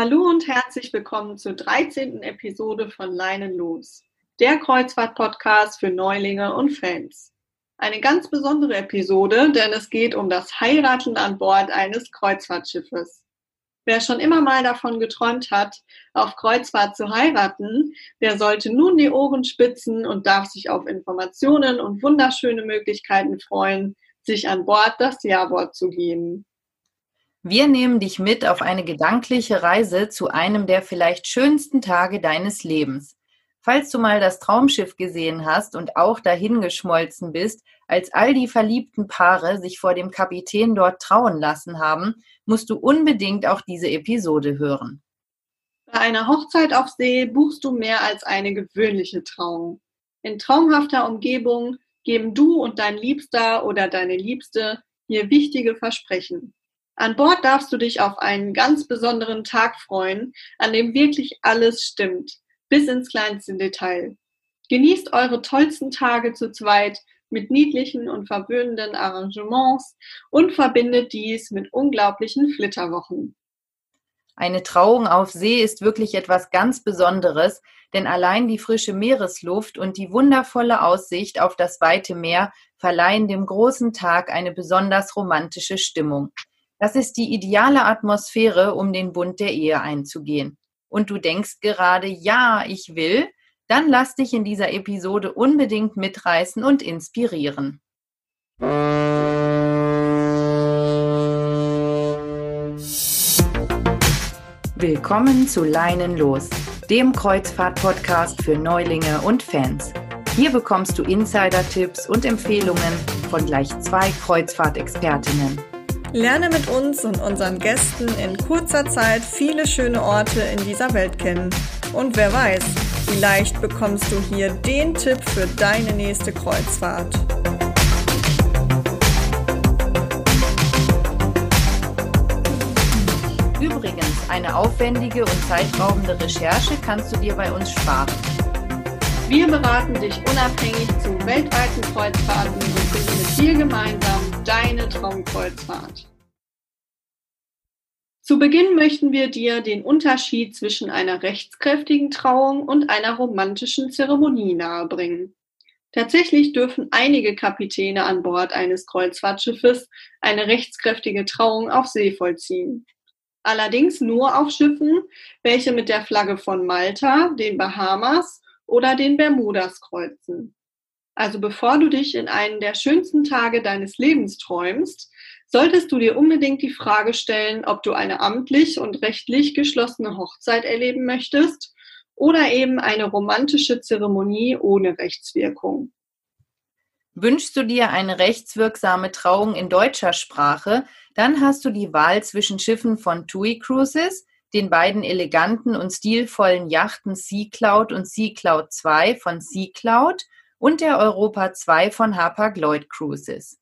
Hallo und herzlich willkommen zur 13. Episode von Leinen los, der Kreuzfahrt-Podcast für Neulinge und Fans. Eine ganz besondere Episode, denn es geht um das Heiraten an Bord eines Kreuzfahrtschiffes. Wer schon immer mal davon geträumt hat, auf Kreuzfahrt zu heiraten, der sollte nun die Ohren spitzen und darf sich auf Informationen und wunderschöne Möglichkeiten freuen, sich an Bord das Ja-Wort zu geben. Wir nehmen dich mit auf eine gedankliche Reise zu einem der vielleicht schönsten Tage deines Lebens. Falls du mal das Traumschiff gesehen hast und auch dahingeschmolzen bist, als all die verliebten Paare sich vor dem Kapitän dort trauen lassen haben, musst du unbedingt auch diese Episode hören. Bei einer Hochzeit auf See buchst du mehr als eine gewöhnliche Trauung. In traumhafter Umgebung geben du und dein Liebster oder deine Liebste hier wichtige Versprechen. An Bord darfst du dich auf einen ganz besonderen Tag freuen, an dem wirklich alles stimmt, bis ins kleinste Detail. Genießt eure tollsten Tage zu zweit mit niedlichen und verwöhnenden Arrangements und verbindet dies mit unglaublichen Flitterwochen. Eine Trauung auf See ist wirklich etwas ganz Besonderes, denn allein die frische Meeresluft und die wundervolle Aussicht auf das weite Meer verleihen dem großen Tag eine besonders romantische Stimmung. Das ist die ideale Atmosphäre, um den Bund der Ehe einzugehen. Und du denkst gerade, ja, ich will, dann lass dich in dieser Episode unbedingt mitreißen und inspirieren. Willkommen zu Leinen los, dem Kreuzfahrt-Podcast für Neulinge und Fans. Hier bekommst du Insider-Tipps und Empfehlungen von gleich zwei Kreuzfahrtexpertinnen. Lerne mit uns und unseren Gästen in kurzer Zeit viele schöne Orte in dieser Welt kennen. Und wer weiß, vielleicht bekommst du hier den Tipp für deine nächste Kreuzfahrt. Übrigens, eine aufwendige und zeitraubende Recherche kannst du dir bei uns sparen. Wir beraten dich unabhängig zu weltweiten Kreuzfahrten und finden mit dir gemeinsam deine Traumkreuzfahrt. Zu Beginn möchten wir dir den Unterschied zwischen einer rechtskräftigen Trauung und einer romantischen Zeremonie nahebringen. Tatsächlich dürfen einige Kapitäne an Bord eines Kreuzfahrtschiffes eine rechtskräftige Trauung auf See vollziehen. Allerdings nur auf Schiffen, welche mit der Flagge von Malta, den Bahamas oder den Bermudas kreuzen. Also bevor du dich in einen der schönsten Tage deines Lebens träumst, solltest du dir unbedingt die Frage stellen, ob du eine amtlich und rechtlich geschlossene Hochzeit erleben möchtest oder eben eine romantische Zeremonie ohne Rechtswirkung. Wünschst du dir eine rechtswirksame Trauung in deutscher Sprache, dann hast du die Wahl zwischen Schiffen von TUI Cruises, den beiden eleganten und stilvollen Yachten Sea Cloud und Sea Cloud 2 von Sea Cloud und der Europa 2 von Hapag-Lloyd Cruises.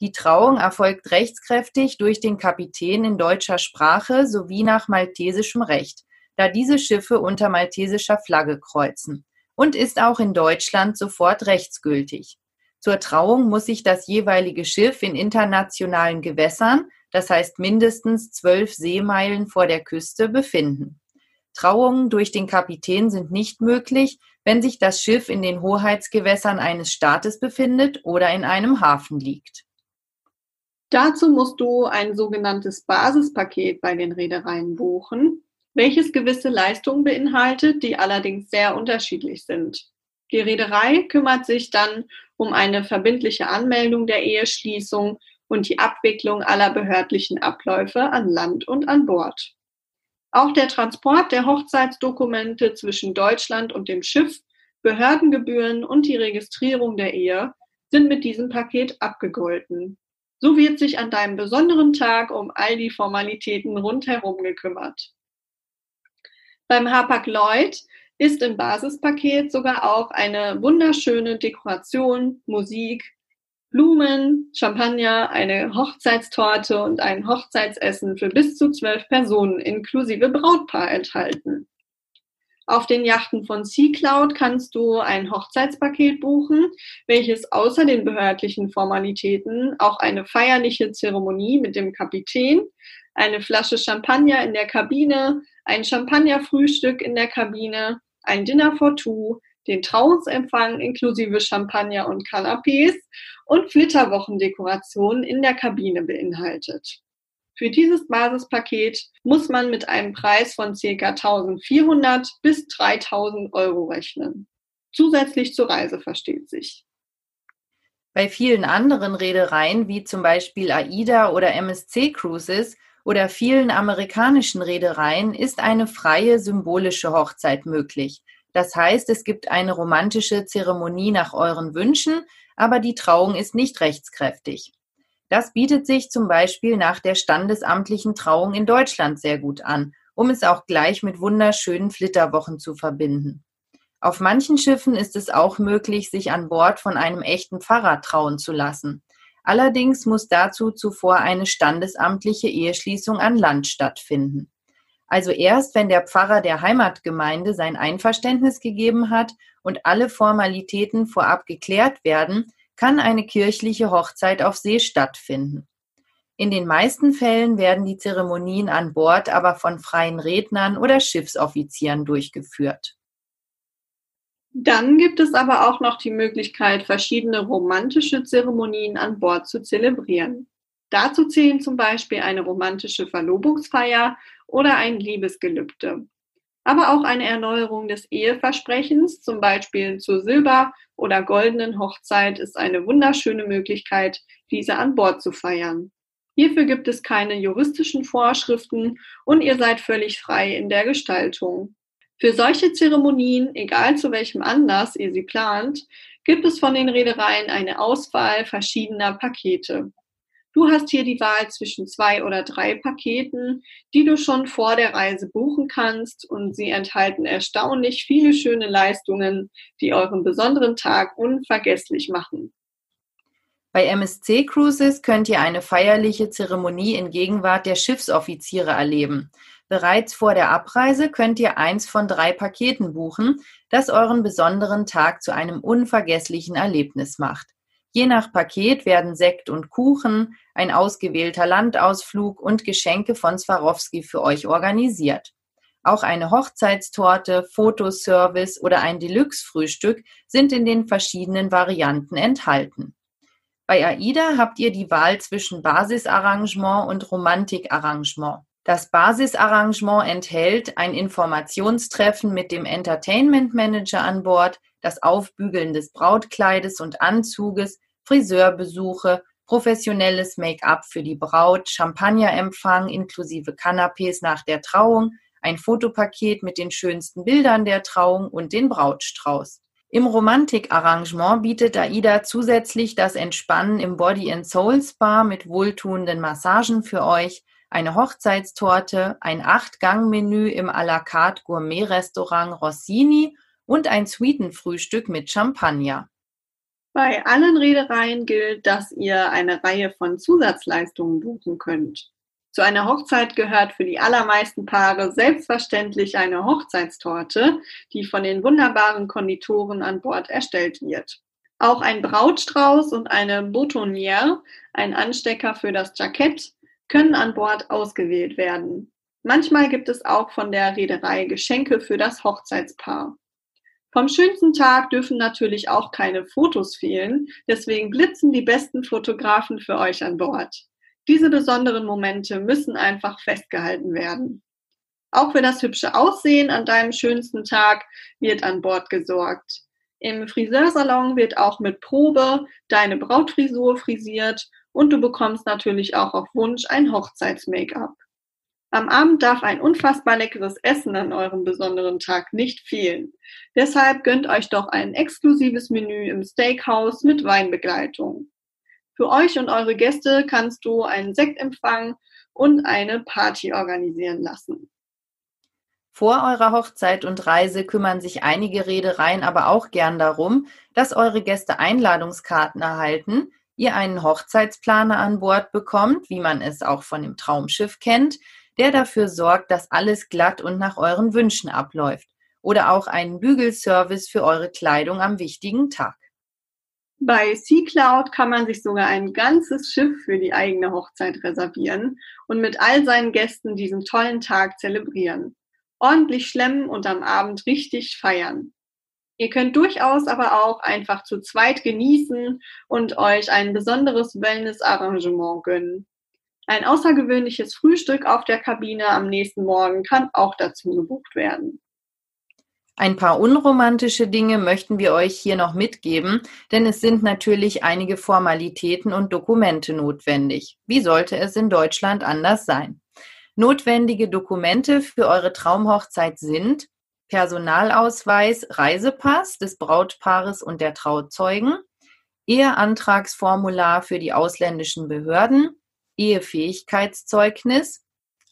Die Trauung erfolgt rechtskräftig durch den Kapitän in deutscher Sprache sowie nach maltesischem Recht, da diese Schiffe unter maltesischer Flagge kreuzen und ist auch in Deutschland sofort rechtsgültig. Zur Trauung muss sich das jeweilige Schiff in internationalen Gewässern das heißt mindestens zwölf Seemeilen vor der Küste, befinden. Trauungen durch den Kapitän sind nicht möglich, wenn sich das Schiff in den Hoheitsgewässern eines Staates befindet oder in einem Hafen liegt. Dazu musst du ein sogenanntes Basispaket bei den Reedereien buchen, welches gewisse Leistungen beinhaltet, die allerdings sehr unterschiedlich sind. Die Reederei kümmert sich dann um eine verbindliche Anmeldung der Eheschließung und die Abwicklung aller behördlichen Abläufe an Land und an Bord. Auch der Transport der Hochzeitsdokumente zwischen Deutschland und dem Schiff, Behördengebühren und die Registrierung der Ehe sind mit diesem Paket abgegolten. So wird sich an deinem besonderen Tag um all die Formalitäten rundherum gekümmert. Beim Hapag-Lloyd ist im Basispaket sogar auch eine wunderschöne Dekoration, Musik, Blumen, Champagner, eine Hochzeitstorte und ein Hochzeitsessen für bis zu zwölf Personen inklusive Brautpaar enthalten. Auf den Yachten von Sea Cloud kannst du ein Hochzeitspaket buchen, welches außer den behördlichen Formalitäten auch eine feierliche Zeremonie mit dem Kapitän, eine Flasche Champagner in der Kabine, ein Champagnerfrühstück in der Kabine, ein Dinner for Two, den Trauungsempfang inklusive Champagner und Canapés und Flitterwochendekorationen in der Kabine beinhaltet. Für dieses Basispaket muss man mit einem Preis von ca. 1400 bis 3000 Euro rechnen. Zusätzlich zur Reise versteht sich. Bei vielen anderen Reedereien, wie zum Beispiel AIDA oder MSC Cruises oder vielen amerikanischen Reedereien, ist eine freie symbolische Hochzeit möglich. Das heißt, es gibt eine romantische Zeremonie nach euren Wünschen, aber die Trauung ist nicht rechtskräftig. Das bietet sich zum Beispiel nach der standesamtlichen Trauung in Deutschland sehr gut an, um es auch gleich mit wunderschönen Flitterwochen zu verbinden. Auf manchen Schiffen ist es auch möglich, sich an Bord von einem echten Pfarrer trauen zu lassen. Allerdings muss dazu zuvor eine standesamtliche Eheschließung an Land stattfinden. Also erst, wenn der Pfarrer der Heimatgemeinde sein Einverständnis gegeben hat und alle Formalitäten vorab geklärt werden, kann eine kirchliche Hochzeit auf See stattfinden. In den meisten Fällen werden die Zeremonien an Bord aber von freien Rednern oder Schiffsoffizieren durchgeführt. Dann gibt es aber auch noch die Möglichkeit, verschiedene romantische Zeremonien an Bord zu zelebrieren. Dazu zählen zum Beispiel eine romantische Verlobungsfeier oder ein Liebesgelübde aber auch eine Erneuerung des Eheversprechens, zum Beispiel zur Silber- oder goldenen Hochzeit, ist eine wunderschöne Möglichkeit, diese an Bord zu feiern. Hierfür gibt es keine juristischen Vorschriften und ihr seid völlig frei in der Gestaltung. Für solche Zeremonien, egal zu welchem Anlass ihr sie plant, gibt es von den Reedereien eine Auswahl verschiedener Pakete. Du hast hier die Wahl zwischen zwei oder drei Paketen, die du schon vor der Reise buchen kannst und sie enthalten erstaunlich viele schöne Leistungen, die euren besonderen Tag unvergesslich machen. Bei MSC Cruises könnt ihr eine feierliche Zeremonie in Gegenwart der Schiffsoffiziere erleben. Bereits vor der Abreise könnt ihr eins von drei Paketen buchen, das euren besonderen Tag zu einem unvergesslichen Erlebnis macht. Je nach Paket werden Sekt und Kuchen, ein ausgewählter Landausflug und Geschenke von Swarovski für euch organisiert. Auch eine Hochzeitstorte, Fotoservice oder ein Deluxe-Frühstück sind in den verschiedenen Varianten enthalten. Bei AIDA habt ihr die Wahl zwischen Basisarrangement und Romantikarrangement. Das Basisarrangement enthält ein Informationstreffen mit dem Entertainment Manager an Bord, das Aufbügeln des Brautkleides und Anzuges, Friseurbesuche, professionelles Make-up für die Braut, Champagnerempfang inklusive Canapés nach der Trauung, ein Fotopaket mit den schönsten Bildern der Trauung und den Brautstrauß. Im Romantikarrangement bietet AIDA zusätzlich das Entspannen im Body and Soul Spa mit wohltuenden Massagen für euch, eine Hochzeitstorte, ein Acht-Gang-Menü im à la carte Gourmet-Restaurant Rossini und ein Suitenfrühstück mit Champagner. Bei allen Reedereien gilt, dass ihr eine Reihe von Zusatzleistungen buchen könnt. Zu einer Hochzeit gehört für die allermeisten Paare selbstverständlich eine Hochzeitstorte, die von den wunderbaren Konditoren an Bord erstellt wird. Auch ein Brautstrauß und eine Boutonnière, ein Anstecker für das Jackett, können an Bord ausgewählt werden. Manchmal gibt es auch von der Reederei Geschenke für das Hochzeitspaar. Vom schönsten Tag dürfen natürlich auch keine Fotos fehlen, deswegen blitzen die besten Fotografen für euch an Bord. Diese besonderen Momente müssen einfach festgehalten werden. Auch für das hübsche Aussehen an deinem schönsten Tag wird an Bord gesorgt. Im Friseursalon wird auch mit Probe deine Brautfrisur frisiert und du bekommst natürlich auch auf Wunsch ein Hochzeits-Make-up. Am Abend darf ein unfassbar leckeres Essen an eurem besonderen Tag nicht fehlen. Deshalb gönnt euch doch ein exklusives Menü im Steakhouse mit Weinbegleitung. Für euch und eure Gäste kannst du einen Sektempfang und eine Party organisieren lassen. Vor eurer Hochzeit und Reise kümmern sich einige Reedereien aber auch gern darum, dass eure Gäste Einladungskarten erhalten, ihr einen Hochzeitsplaner an Bord bekommt, wie man es auch von dem Traumschiff kennt, der dafür sorgt, dass alles glatt und nach euren Wünschen abläuft. Oder auch einen Bügelservice für eure Kleidung am wichtigen Tag. Bei Sea Cloud kann man sich sogar ein ganzes Schiff für die eigene Hochzeit reservieren und mit all seinen Gästen diesen tollen Tag zelebrieren. Ordentlich schlemmen und am Abend richtig feiern. Ihr könnt durchaus aber auch einfach zu zweit genießen und euch ein besonderes Wellness-Arrangement gönnen. Ein außergewöhnliches Frühstück auf der Kabine am nächsten Morgen kann auch dazu gebucht werden. Ein paar unromantische Dinge möchten wir euch hier noch mitgeben, denn es sind natürlich einige Formalitäten und Dokumente notwendig. Wie sollte es in Deutschland anders sein? Notwendige Dokumente für eure Traumhochzeit sind Personalausweis, Reisepass des Brautpaares und der Trauzeugen, Eheantragsformular für die ausländischen Behörden, Ehefähigkeitszeugnis,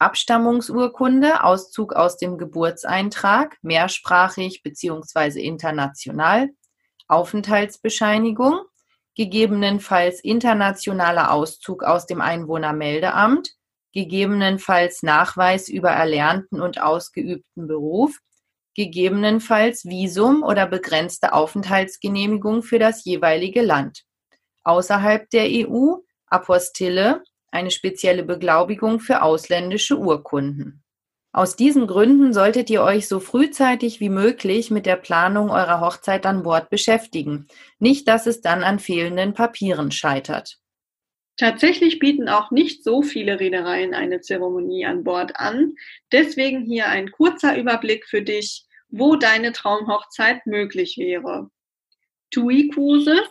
Abstammungsurkunde, Auszug aus dem Geburtseintrag, mehrsprachig bzw. international, Aufenthaltsbescheinigung, gegebenenfalls internationaler Auszug aus dem Einwohnermeldeamt, gegebenenfalls Nachweis über erlernten und ausgeübten Beruf, gegebenenfalls Visum oder begrenzte Aufenthaltsgenehmigung für das jeweilige Land. Außerhalb der EU Apostille, eine spezielle Beglaubigung für ausländische Urkunden. Aus diesen Gründen solltet ihr euch so frühzeitig wie möglich mit der Planung eurer Hochzeit an Bord beschäftigen. Nicht, dass es dann an fehlenden Papieren scheitert. Tatsächlich bieten auch nicht so viele Reedereien eine Zeremonie an Bord an. Deswegen hier ein kurzer Überblick für dich, wo deine Traumhochzeit möglich wäre. TUI Cruises,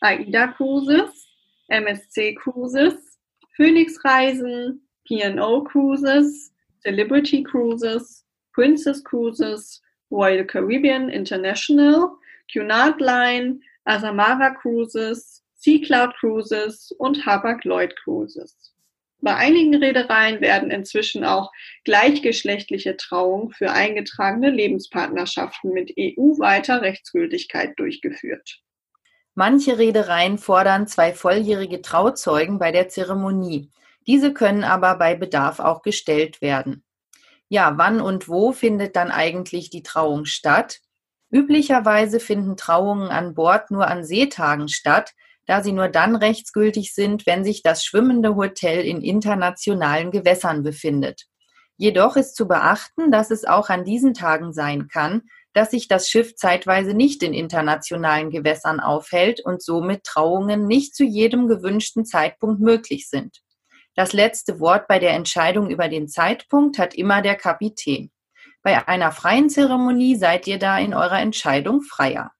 AIDA Cruises, MSC Cruises, Phoenix Reisen, P&O Cruises, Celebrity Cruises, Princess Cruises, Royal Caribbean International, Cunard Line, Azamara Cruises, Sea Cloud Cruises und Hapag-Lloyd Cruises. Bei einigen Reedereien werden inzwischen auch gleichgeschlechtliche Trauungen für eingetragene Lebenspartnerschaften mit EU-weiter Rechtsgültigkeit durchgeführt. Manche Reedereien fordern zwei volljährige Trauzeugen bei der Zeremonie. Diese können aber bei Bedarf auch gestellt werden. Ja, wann und wo findet dann eigentlich die Trauung statt? Üblicherweise finden Trauungen an Bord nur an Seetagen statt, da sie nur dann rechtsgültig sind, wenn sich das schwimmende Hotel in internationalen Gewässern befindet. Jedoch ist zu beachten, dass es auch an diesen Tagen sein kann, dass sich das Schiff zeitweise nicht in internationalen Gewässern aufhält und somit Trauungen nicht zu jedem gewünschten Zeitpunkt möglich sind. Das letzte Wort bei der Entscheidung über den Zeitpunkt hat immer der Kapitän. Bei einer freien Zeremonie seid ihr da in eurer Entscheidung freier.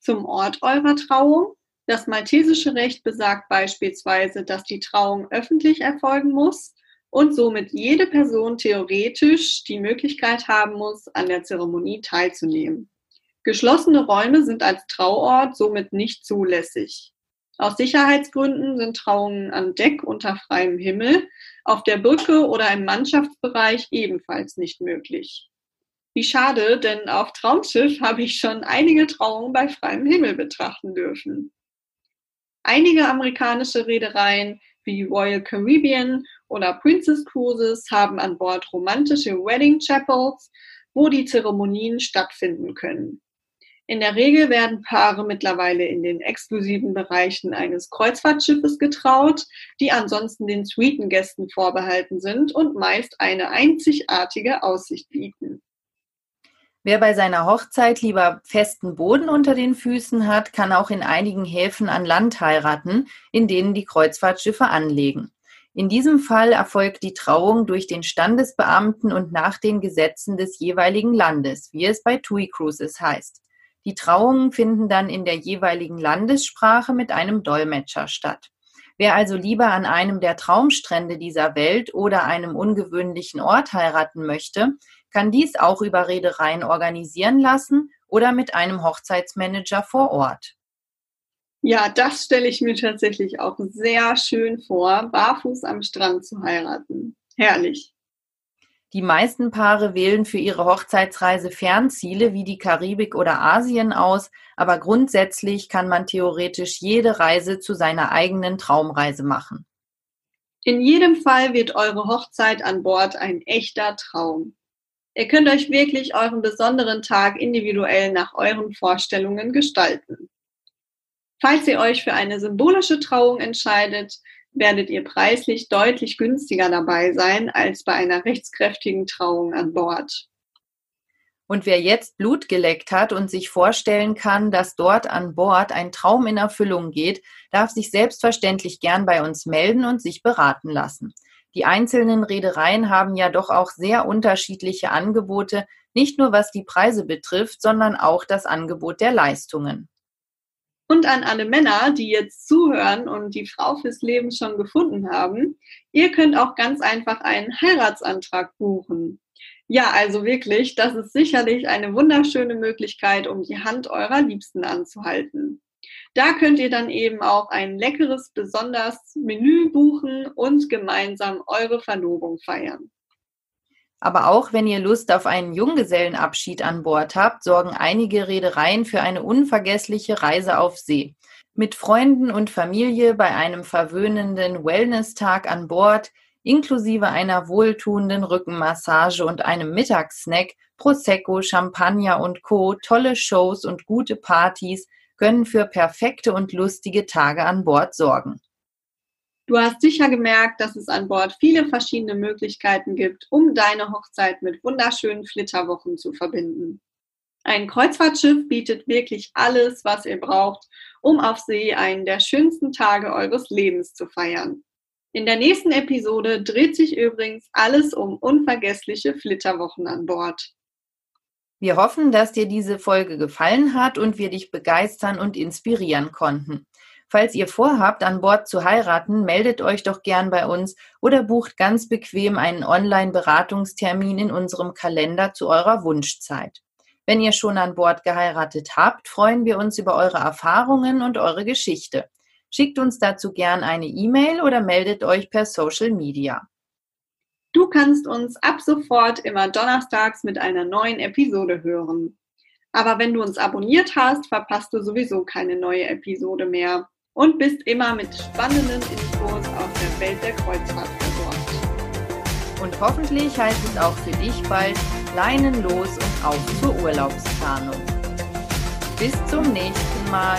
Zum Ort eurer Trauung. Das maltesische Recht besagt beispielsweise, dass die Trauung öffentlich erfolgen muss und somit jede Person theoretisch die Möglichkeit haben muss, an der Zeremonie teilzunehmen. Geschlossene Räume sind als Trauort somit nicht zulässig. Aus Sicherheitsgründen sind Trauungen an Deck unter freiem Himmel, auf der Brücke oder im Mannschaftsbereich ebenfalls nicht möglich. Wie schade, denn auf Traumschiff habe ich schon einige Trauungen bei freiem Himmel betrachten dürfen. Einige amerikanische Reedereien wie Royal Caribbean oder Princess Cruises haben an Bord romantische Wedding Chapels, wo die Zeremonien stattfinden können. In der Regel werden Paare mittlerweile in den exklusiven Bereichen eines Kreuzfahrtschiffes getraut, die ansonsten den Suitengästen vorbehalten sind und meist eine einzigartige Aussicht bieten. Wer bei seiner Hochzeit lieber festen Boden unter den Füßen hat, kann auch in einigen Häfen an Land heiraten, in denen die Kreuzfahrtschiffe anlegen. In diesem Fall erfolgt die Trauung durch den Standesbeamten und nach den Gesetzen des jeweiligen Landes, wie es bei TUI Cruises heißt. Die Trauungen finden dann in der jeweiligen Landessprache mit einem Dolmetscher statt. Wer also lieber an einem der Traumstrände dieser Welt oder einem ungewöhnlichen Ort heiraten möchte, kann dies auch über Reedereien organisieren lassen oder mit einem Hochzeitsmanager vor Ort. Ja, das stelle ich mir tatsächlich auch sehr schön vor, barfuß am Strand zu heiraten. Herrlich. Die meisten Paare wählen für ihre Hochzeitsreise Fernziele wie die Karibik oder Asien aus, aber grundsätzlich kann man theoretisch jede Reise zu seiner eigenen Traumreise machen. In jedem Fall wird eure Hochzeit an Bord ein echter Traum. Ihr könnt euch wirklich euren besonderen Tag individuell nach euren Vorstellungen gestalten. Falls ihr euch für eine symbolische Trauung entscheidet, werdet ihr preislich deutlich günstiger dabei sein als bei einer rechtskräftigen Trauung an Bord. Und wer jetzt Blut geleckt hat und sich vorstellen kann, dass dort an Bord ein Traum in Erfüllung geht, darf sich selbstverständlich gern bei uns melden und sich beraten lassen. Die einzelnen Reedereien haben ja doch auch sehr unterschiedliche Angebote, nicht nur was die Preise betrifft, sondern auch das Angebot der Leistungen. Und an alle Männer, die jetzt zuhören und die Frau fürs Leben schon gefunden haben, ihr könnt auch ganz einfach einen Heiratsantrag buchen. Ja, also wirklich, das ist sicherlich eine wunderschöne Möglichkeit, um die Hand eurer Liebsten anzuhalten. Da könnt ihr dann eben auch ein leckeres, besonders Menü buchen und gemeinsam eure Verlobung feiern. Aber auch wenn ihr Lust auf einen Junggesellenabschied an Bord habt, sorgen einige Reedereien für eine unvergessliche Reise auf See. Mit Freunden und Familie bei einem verwöhnenden Wellness-Tag an Bord, inklusive einer wohltuenden Rückenmassage und einem Mittagssnack, Prosecco, Champagner und Co., tolle Shows und gute Partys können für perfekte und lustige Tage an Bord sorgen. Du hast sicher gemerkt, dass es an Bord viele verschiedene Möglichkeiten gibt, um deine Hochzeit mit wunderschönen Flitterwochen zu verbinden. Ein Kreuzfahrtschiff bietet wirklich alles, was ihr braucht, um auf See einen der schönsten Tage eures Lebens zu feiern. In der nächsten Episode dreht sich übrigens alles um unvergessliche Flitterwochen an Bord. Wir hoffen, dass dir diese Folge gefallen hat und wir dich begeistern und inspirieren konnten. Falls ihr vorhabt, an Bord zu heiraten, meldet euch doch gern bei uns oder bucht ganz bequem einen Online-Beratungstermin in unserem Kalender zu eurer Wunschzeit. Wenn ihr schon an Bord geheiratet habt, freuen wir uns über eure Erfahrungen und eure Geschichte. Schickt uns dazu gern eine E-Mail oder meldet euch per Social Media. Du kannst uns ab sofort immer donnerstags mit einer neuen Episode hören. Aber wenn du uns abonniert hast, verpasst du sowieso keine neue Episode mehr und bist immer mit spannenden Infos aus der Welt der Kreuzfahrt versorgt. Und hoffentlich heißt es auch für dich bald Leinen los und auf zur Urlaubsplanung. Bis zum nächsten Mal.